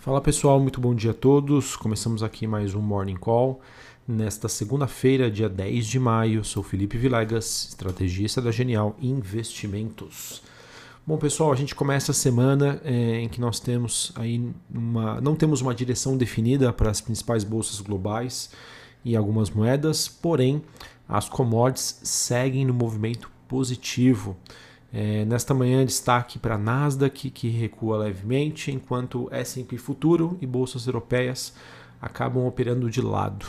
Fala pessoal, muito bom dia a todos. Começamos aqui mais um Morning Call. Nesta segunda-feira, dia 10 de maio, sou Felipe Vilegas, estrategista da Genial Investimentos. Bom pessoal, a gente começa a semana é, em que nós temos aí uma, não temos uma direção definida para as principais bolsas globais e algumas moedas, porém as commodities seguem no movimento positivo. É, nesta manhã, destaque para Nasdaq, que recua levemente, enquanto S&P Futuro e bolsas europeias acabam operando de lado.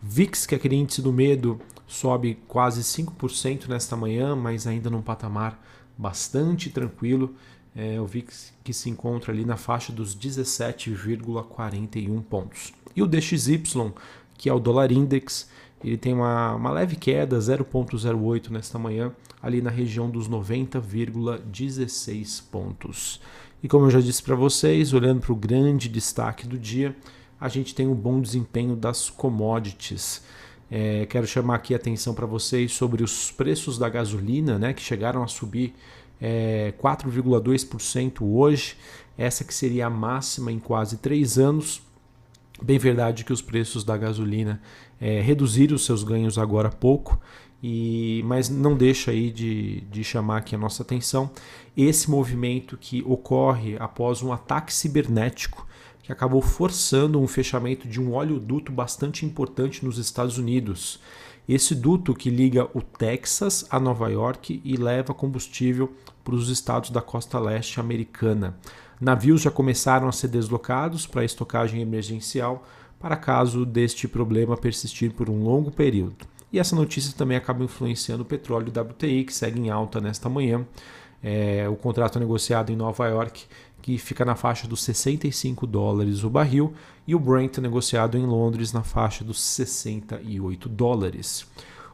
VIX, que é aquele índice do medo, sobe quase 5% nesta manhã, mas ainda num patamar bastante tranquilo. É, o VIX que se encontra ali na faixa dos 17,41 pontos. E o DXY, que é o dólar index, ele tem uma, uma leve queda, 0,08 nesta manhã, ali na região dos 90,16 pontos. E como eu já disse para vocês, olhando para o grande destaque do dia, a gente tem um bom desempenho das commodities. É, quero chamar aqui a atenção para vocês sobre os preços da gasolina, né, que chegaram a subir é, 4,2% hoje. Essa que seria a máxima em quase três anos. Bem verdade que os preços da gasolina é, reduziram seus ganhos agora há pouco, e, mas não deixa aí de, de chamar aqui a nossa atenção esse movimento que ocorre após um ataque cibernético que acabou forçando um fechamento de um oleoduto bastante importante nos Estados Unidos. Esse duto que liga o Texas a Nova York e leva combustível para os estados da costa leste americana. Navios já começaram a ser deslocados para estocagem emergencial para caso deste problema persistir por um longo período. E essa notícia também acaba influenciando o petróleo WTI, que segue em alta nesta manhã. É, o contrato negociado em Nova York, que fica na faixa dos 65 dólares o barril, e o Brent negociado em Londres na faixa dos 68 dólares.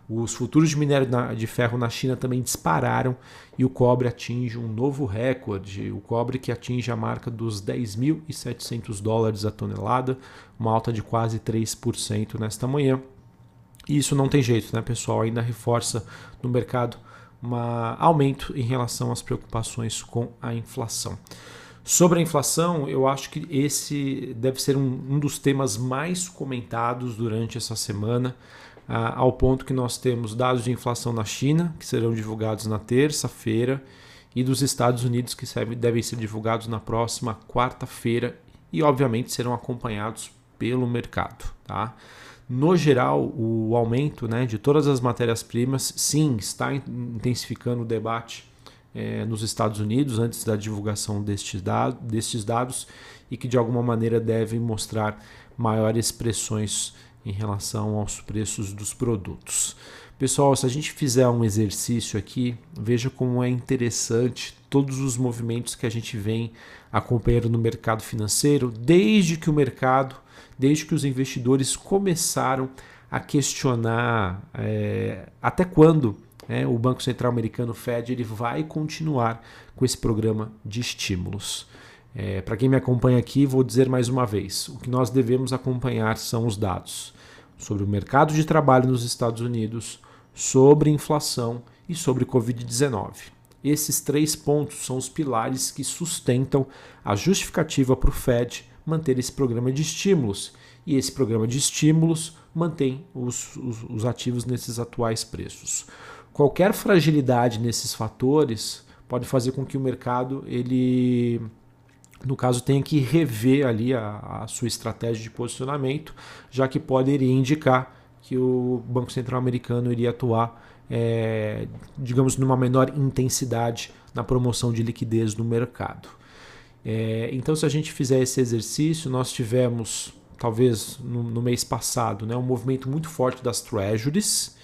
Os futuros de minério de ferro na China também dispararam e o cobre atinge um novo recorde. O cobre que atinge a marca dos 10.700 dólares a tonelada, uma alta de quase 3% nesta manhã. E isso não tem jeito, né, pessoal? Ainda reforça no mercado um aumento em relação às preocupações com a inflação. Sobre a inflação, eu acho que esse deve ser um, um dos temas mais comentados durante essa semana ao ponto que nós temos dados de inflação na China, que serão divulgados na terça-feira, e dos Estados Unidos, que devem ser divulgados na próxima quarta-feira, e obviamente serão acompanhados pelo mercado. Tá? No geral, o aumento né, de todas as matérias-primas, sim, está intensificando o debate é, nos Estados Unidos antes da divulgação destes, destes dados e que de alguma maneira devem mostrar maiores pressões em relação aos preços dos produtos. Pessoal, se a gente fizer um exercício aqui, veja como é interessante todos os movimentos que a gente vem acompanhando no mercado financeiro, desde que o mercado, desde que os investidores começaram a questionar é, até quando é, o Banco Central Americano Fed ele vai continuar com esse programa de estímulos. É, Para quem me acompanha aqui, vou dizer mais uma vez: o que nós devemos acompanhar são os dados sobre o mercado de trabalho nos Estados Unidos, sobre inflação e sobre Covid-19. Esses três pontos são os pilares que sustentam a justificativa para o Fed manter esse programa de estímulos. E esse programa de estímulos mantém os, os, os ativos nesses atuais preços. Qualquer fragilidade nesses fatores pode fazer com que o mercado ele no caso, tenha que rever ali a, a, sua estratégia de posicionamento, já que poderia indicar que o Banco Central americano iria atuar, é, digamos, numa menor intensidade na promoção de liquidez no mercado. É, então, se a gente fizer esse exercício, nós tivemos, talvez no, no mês passado, né, um movimento muito forte das treasuries,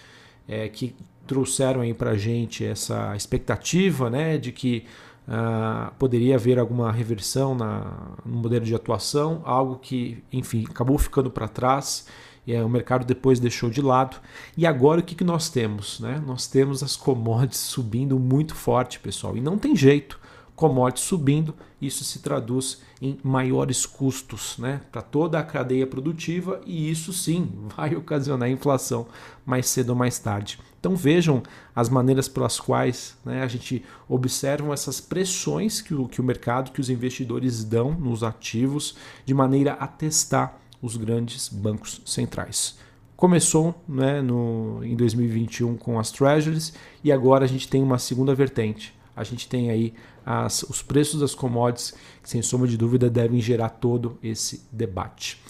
é, que trouxeram para a gente essa expectativa né, de que Uh, poderia haver alguma reversão na, no modelo de atuação, algo que, enfim, acabou ficando para trás e uh, o mercado depois deixou de lado. E agora o que, que nós temos? Né? Nós temos as commodities subindo muito forte, pessoal, e não tem jeito. Commodities subindo, isso se traduz em maiores custos né, para toda a cadeia produtiva e isso sim vai ocasionar inflação mais cedo ou mais tarde. Então vejam as maneiras pelas quais né, a gente observa essas pressões que o, que o mercado, que os investidores dão nos ativos de maneira a testar os grandes bancos centrais. Começou né, no, em 2021 com as treasuries e agora a gente tem uma segunda vertente. A gente tem aí as, os preços das commodities, que sem sombra de dúvida devem gerar todo esse debate.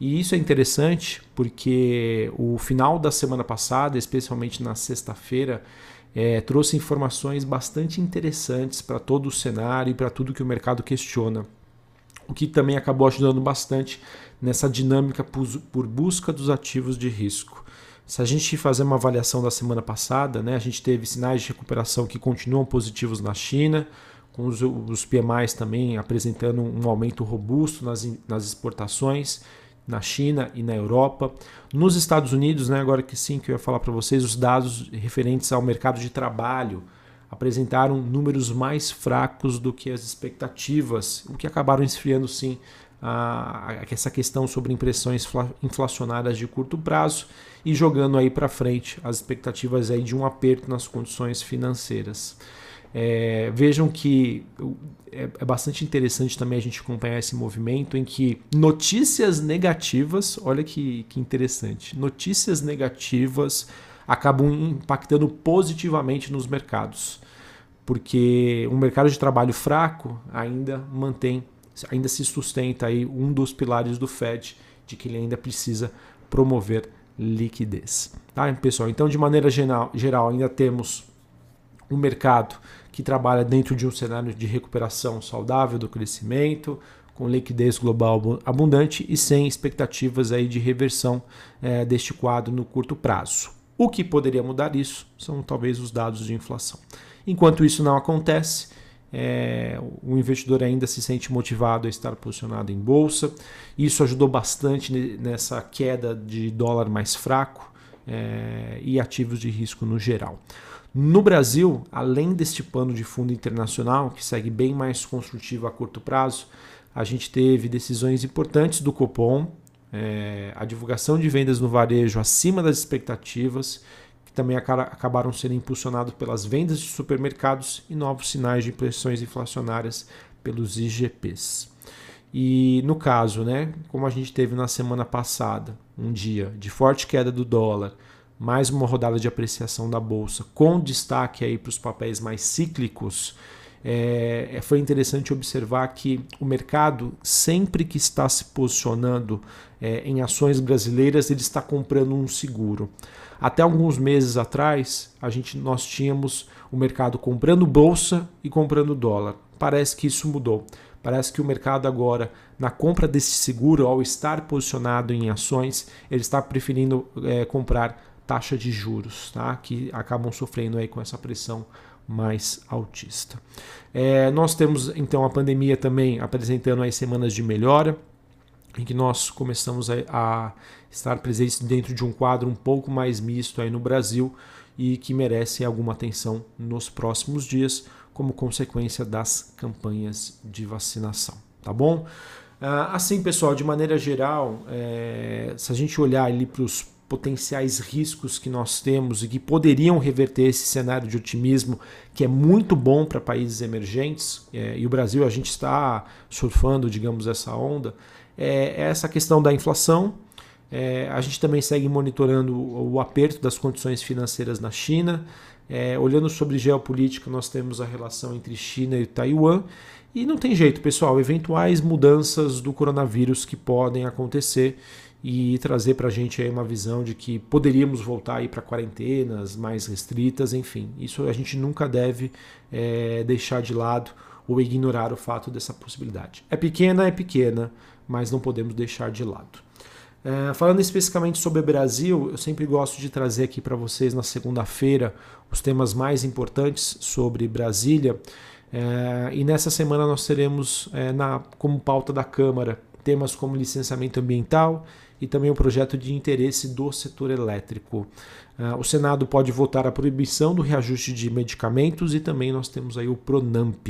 E isso é interessante porque o final da semana passada, especialmente na sexta-feira, é, trouxe informações bastante interessantes para todo o cenário e para tudo que o mercado questiona. O que também acabou ajudando bastante nessa dinâmica por busca dos ativos de risco. Se a gente fazer uma avaliação da semana passada, né, a gente teve sinais de recuperação que continuam positivos na China, com os, os PMIs também apresentando um aumento robusto nas, nas exportações na China e na Europa. Nos Estados Unidos, né, agora que sim, que eu ia falar para vocês, os dados referentes ao mercado de trabalho apresentaram números mais fracos do que as expectativas, o que acabaram esfriando sim a, essa questão sobre impressões inflacionárias de curto prazo e jogando aí para frente as expectativas aí de um aperto nas condições financeiras. É, vejam que é, é, bastante interessante também a gente acompanhar esse movimento em que notícias negativas, olha que, que interessante, notícias negativas acabam impactando positivamente nos mercados, porque um mercado de trabalho fraco ainda mantém, ainda se sustenta aí um dos pilares do Fed de que ele ainda precisa promover liquidez. Tá, pessoal? Então, de maneira geral, geral ainda temos um mercado que trabalha dentro de um cenário de recuperação saudável do crescimento, com liquidez global abundante e sem expectativas aí de reversão é, deste quadro no curto prazo. O que poderia mudar isso são talvez os dados de inflação. Enquanto isso não acontece, é, o investidor ainda se sente motivado a estar posicionado em bolsa. Isso ajudou bastante nessa queda de dólar mais fraco é, e ativos de risco no geral. No Brasil, além deste pano de fundo internacional, que segue bem mais construtivo a curto prazo, a gente teve decisões importantes do Copom, é, a divulgação de vendas no varejo acima das expectativas, que também acabaram sendo impulsionados pelas vendas de supermercados e novos sinais de pressões inflacionárias pelos IGPs. E no caso, né, como a gente teve na semana passada, um dia de forte queda do dólar, mais uma rodada de apreciação da bolsa, com destaque aí para os papéis mais cíclicos, é, é, foi interessante observar que o mercado, sempre que está se posicionando é, em ações brasileiras, ele está comprando um seguro. Até alguns meses atrás, a gente, nós tínhamos o mercado comprando bolsa e comprando dólar. Parece que isso mudou. Parece que o mercado agora, na compra desse seguro, ao estar posicionado em ações, ele está preferindo é, comprar taxa de juros, tá? que acabam sofrendo aí com essa pressão mais altista. É, nós temos então a pandemia também apresentando aí semanas de melhora, em que nós começamos a, a estar presentes dentro de um quadro um pouco mais misto aí no Brasil e que merece alguma atenção nos próximos dias, como consequência das campanhas de vacinação. Tá bom? Ah, assim, pessoal, de maneira geral, é, se a gente olhar ali para os potenciais riscos que nós temos e que poderiam reverter esse cenário de otimismo que é muito bom para países emergentes, é, e o Brasil a gente está surfando, digamos, essa onda, é, é essa questão da inflação. É, a gente também segue monitorando o aperto das condições financeiras na China. É, olhando sobre geopolítica, nós temos a relação entre China e Taiwan. E não tem jeito, pessoal, eventuais mudanças do coronavírus que podem acontecer e trazer para a gente uma visão de que poderíamos voltar para quarentenas mais restritas, enfim. Isso a gente nunca deve é, deixar de lado ou ignorar o fato dessa possibilidade. É pequena, é pequena, mas não podemos deixar de lado. É, falando especificamente sobre o Brasil, eu sempre gosto de trazer aqui para vocês na segunda-feira os temas mais importantes sobre Brasília. É, e nessa semana nós teremos é, na, como pauta da Câmara temas como licenciamento ambiental e também o projeto de interesse do setor elétrico. Uh, o Senado pode votar a proibição do reajuste de medicamentos e também nós temos aí o Pronamp.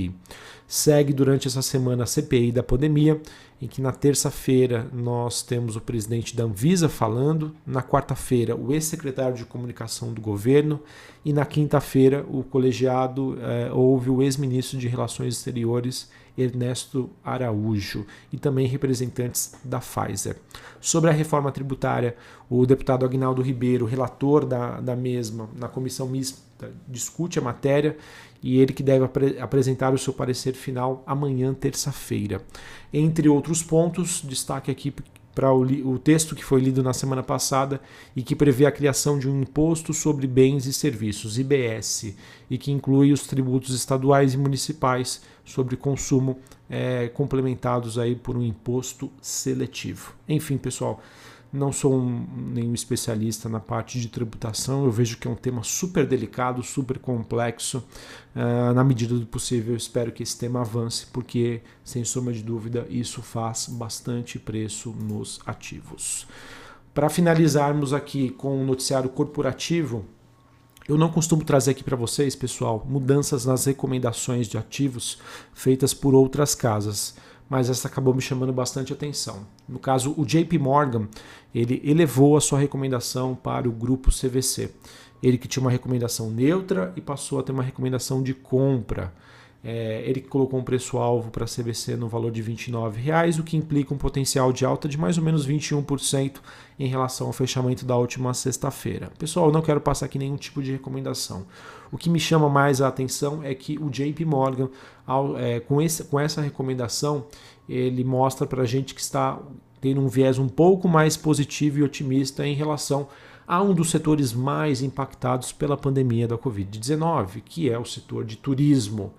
Segue durante essa semana a CPI da pandemia, em que na terça-feira nós temos o presidente da Anvisa falando, na quarta-feira o ex-secretário de comunicação do governo e na quinta-feira o colegiado eh, houve o ex-ministro de Relações Exteriores Ernesto Araújo e também representantes da Pfizer. Sobre a reforma tributária, o deputado Agnaldo Ribeiro, relator da, da mesma na comissão mista, discute a matéria e ele que deve apre apresentar o seu parecer final amanhã, terça-feira. Entre outros pontos, destaque aqui para o, o, texto que foi lido na semana passada e que prevê a criação de um imposto sobre bens e serviços, IBS, e que inclui os tributos estaduais e municipais sobre consumo é, complementados aí por um imposto seletivo. Enfim, pessoal, não sou um, nenhum especialista na parte de tributação, eu vejo que é um tema super delicado, super complexo. Uh, na medida do possível, espero que esse tema avance, porque, sem sombra de dúvida, isso faz bastante preço nos ativos. Para finalizarmos aqui com o noticiário corporativo, eu não costumo trazer aqui para vocês, pessoal, mudanças nas recomendações de ativos feitas por outras casas mas essa acabou me chamando bastante atenção. No caso, o JP Morgan, ele elevou a sua recomendação para o grupo CVC. Ele que tinha uma recomendação neutra e passou a ter uma recomendação de compra. É, ele colocou um preço-alvo para a CVC no valor de R$ 29,00, o que implica um potencial de alta de mais ou menos 21% em relação ao fechamento da última sexta-feira. Pessoal, não quero passar aqui nenhum tipo de recomendação. O que me chama mais a atenção é que o JP Morgan, ao, é, com, esse, com essa recomendação, ele mostra para a gente que está tendo um viés um pouco mais positivo e otimista em relação a um dos setores mais impactados pela pandemia da Covid-19, que é o setor de turismo.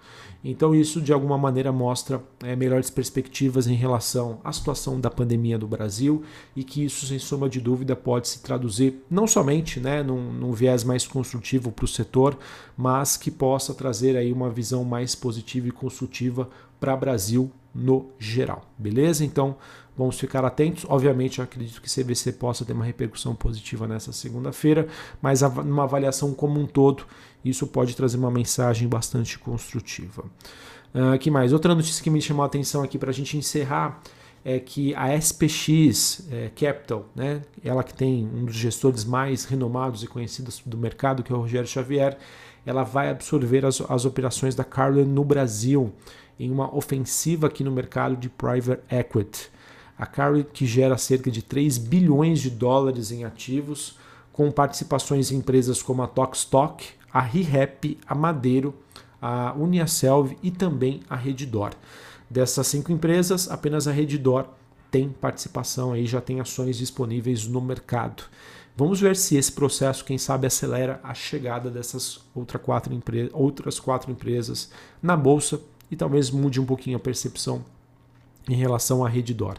Então, isso de alguma maneira mostra é, melhores perspectivas em relação à situação da pandemia do Brasil e que isso, sem sombra de dúvida, pode se traduzir não somente né, num, num viés mais construtivo para o setor, mas que possa trazer aí uma visão mais positiva e construtiva para o Brasil no geral. Beleza? Então, Vamos ficar atentos. Obviamente, eu acredito que CVC possa ter uma repercussão positiva nessa segunda-feira, mas numa avaliação como um todo, isso pode trazer uma mensagem bastante construtiva. Uh, que mais? Outra notícia que me chamou a atenção aqui para a gente encerrar é que a SPX é, Capital, né, ela que tem um dos gestores mais renomados e conhecidos do mercado, que é o Rogério Xavier, ela vai absorver as, as operações da Carlin no Brasil em uma ofensiva aqui no mercado de private equity. A Carry, que gera cerca de 3 bilhões de dólares em ativos, com participações em empresas como a Tokstok, a ReHap, a Madeiro, a Uniaselv e também a Redditor. Dessas cinco empresas, apenas a Redditor tem participação aí, já tem ações disponíveis no mercado. Vamos ver se esse processo, quem sabe, acelera a chegada dessas outra quatro outras quatro empresas na bolsa e talvez mude um pouquinho a percepção em relação à Redditor.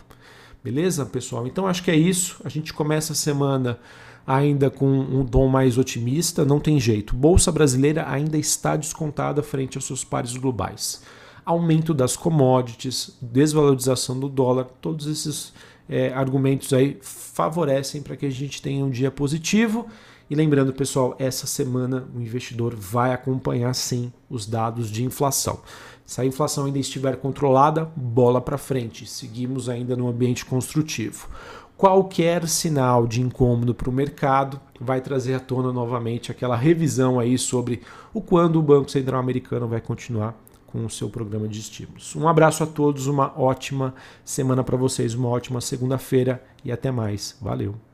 Beleza, pessoal? Então acho que é isso. A gente começa a semana ainda com um tom mais otimista, não tem jeito. Bolsa brasileira ainda está descontada frente aos seus pares globais. Aumento das commodities, desvalorização do dólar, todos esses é, argumentos aí favorecem para que a gente tenha um dia positivo. E lembrando, pessoal, essa semana o investidor vai acompanhar sim os dados de inflação. Se a inflação ainda estiver controlada, bola para frente. Seguimos ainda no ambiente construtivo. Qualquer sinal de incômodo para o mercado vai trazer à tona novamente aquela revisão aí sobre o quando o Banco Central Americano vai continuar com o seu programa de estímulos. Um abraço a todos, uma ótima semana para vocês, uma ótima segunda-feira e até mais. Valeu!